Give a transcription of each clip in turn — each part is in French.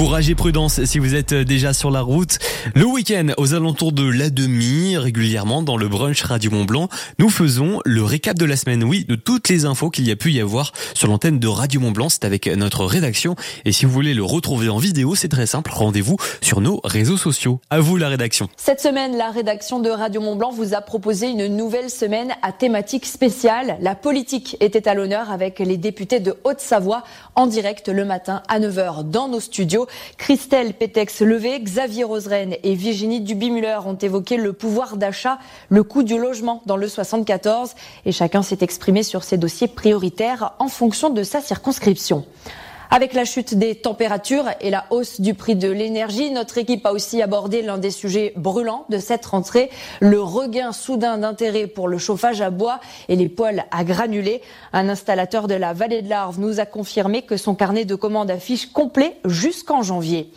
Courage et prudence si vous êtes déjà sur la route. Le week-end, aux alentours de la demi, régulièrement dans le brunch Radio Mont Blanc, nous faisons le récap de la semaine, oui, de toutes les infos qu'il y a pu y avoir sur l'antenne de Radio Mont Blanc. C'est avec notre rédaction. Et si vous voulez le retrouver en vidéo, c'est très simple. Rendez-vous sur nos réseaux sociaux. À vous la rédaction. Cette semaine, la rédaction de Radio Mont Blanc vous a proposé une nouvelle semaine à thématique spéciale. La politique était à l'honneur avec les députés de Haute-Savoie en direct le matin à 9h dans nos studios. Christelle Pétex-Levé, Xavier Roseraine et Virginie Duby-Muller ont évoqué le pouvoir d'achat, le coût du logement dans le 74 et chacun s'est exprimé sur ses dossiers prioritaires en fonction de sa circonscription. Avec la chute des températures et la hausse du prix de l'énergie, notre équipe a aussi abordé l'un des sujets brûlants de cette rentrée, le regain soudain d'intérêt pour le chauffage à bois et les poêles à granulés. Un installateur de la vallée de l'Arve nous a confirmé que son carnet de commandes affiche complet jusqu'en janvier.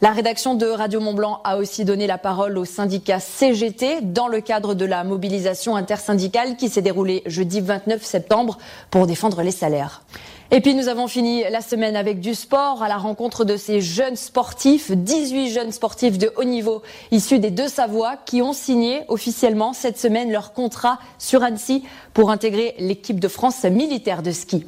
La rédaction de Radio Mont-Blanc a aussi donné la parole au syndicat CGT dans le cadre de la mobilisation intersyndicale qui s'est déroulée jeudi 29 septembre pour défendre les salaires. Et puis nous avons fini la semaine avec du sport à la rencontre de ces jeunes sportifs, 18 jeunes sportifs de haut niveau issus des deux Savoies qui ont signé officiellement cette semaine leur contrat sur Annecy pour intégrer l'équipe de France militaire de ski.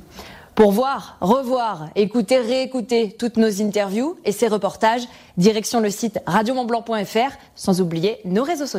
Pour voir, revoir, écouter, réécouter toutes nos interviews et ces reportages, direction le site radiomontblanc.fr sans oublier nos réseaux sociaux.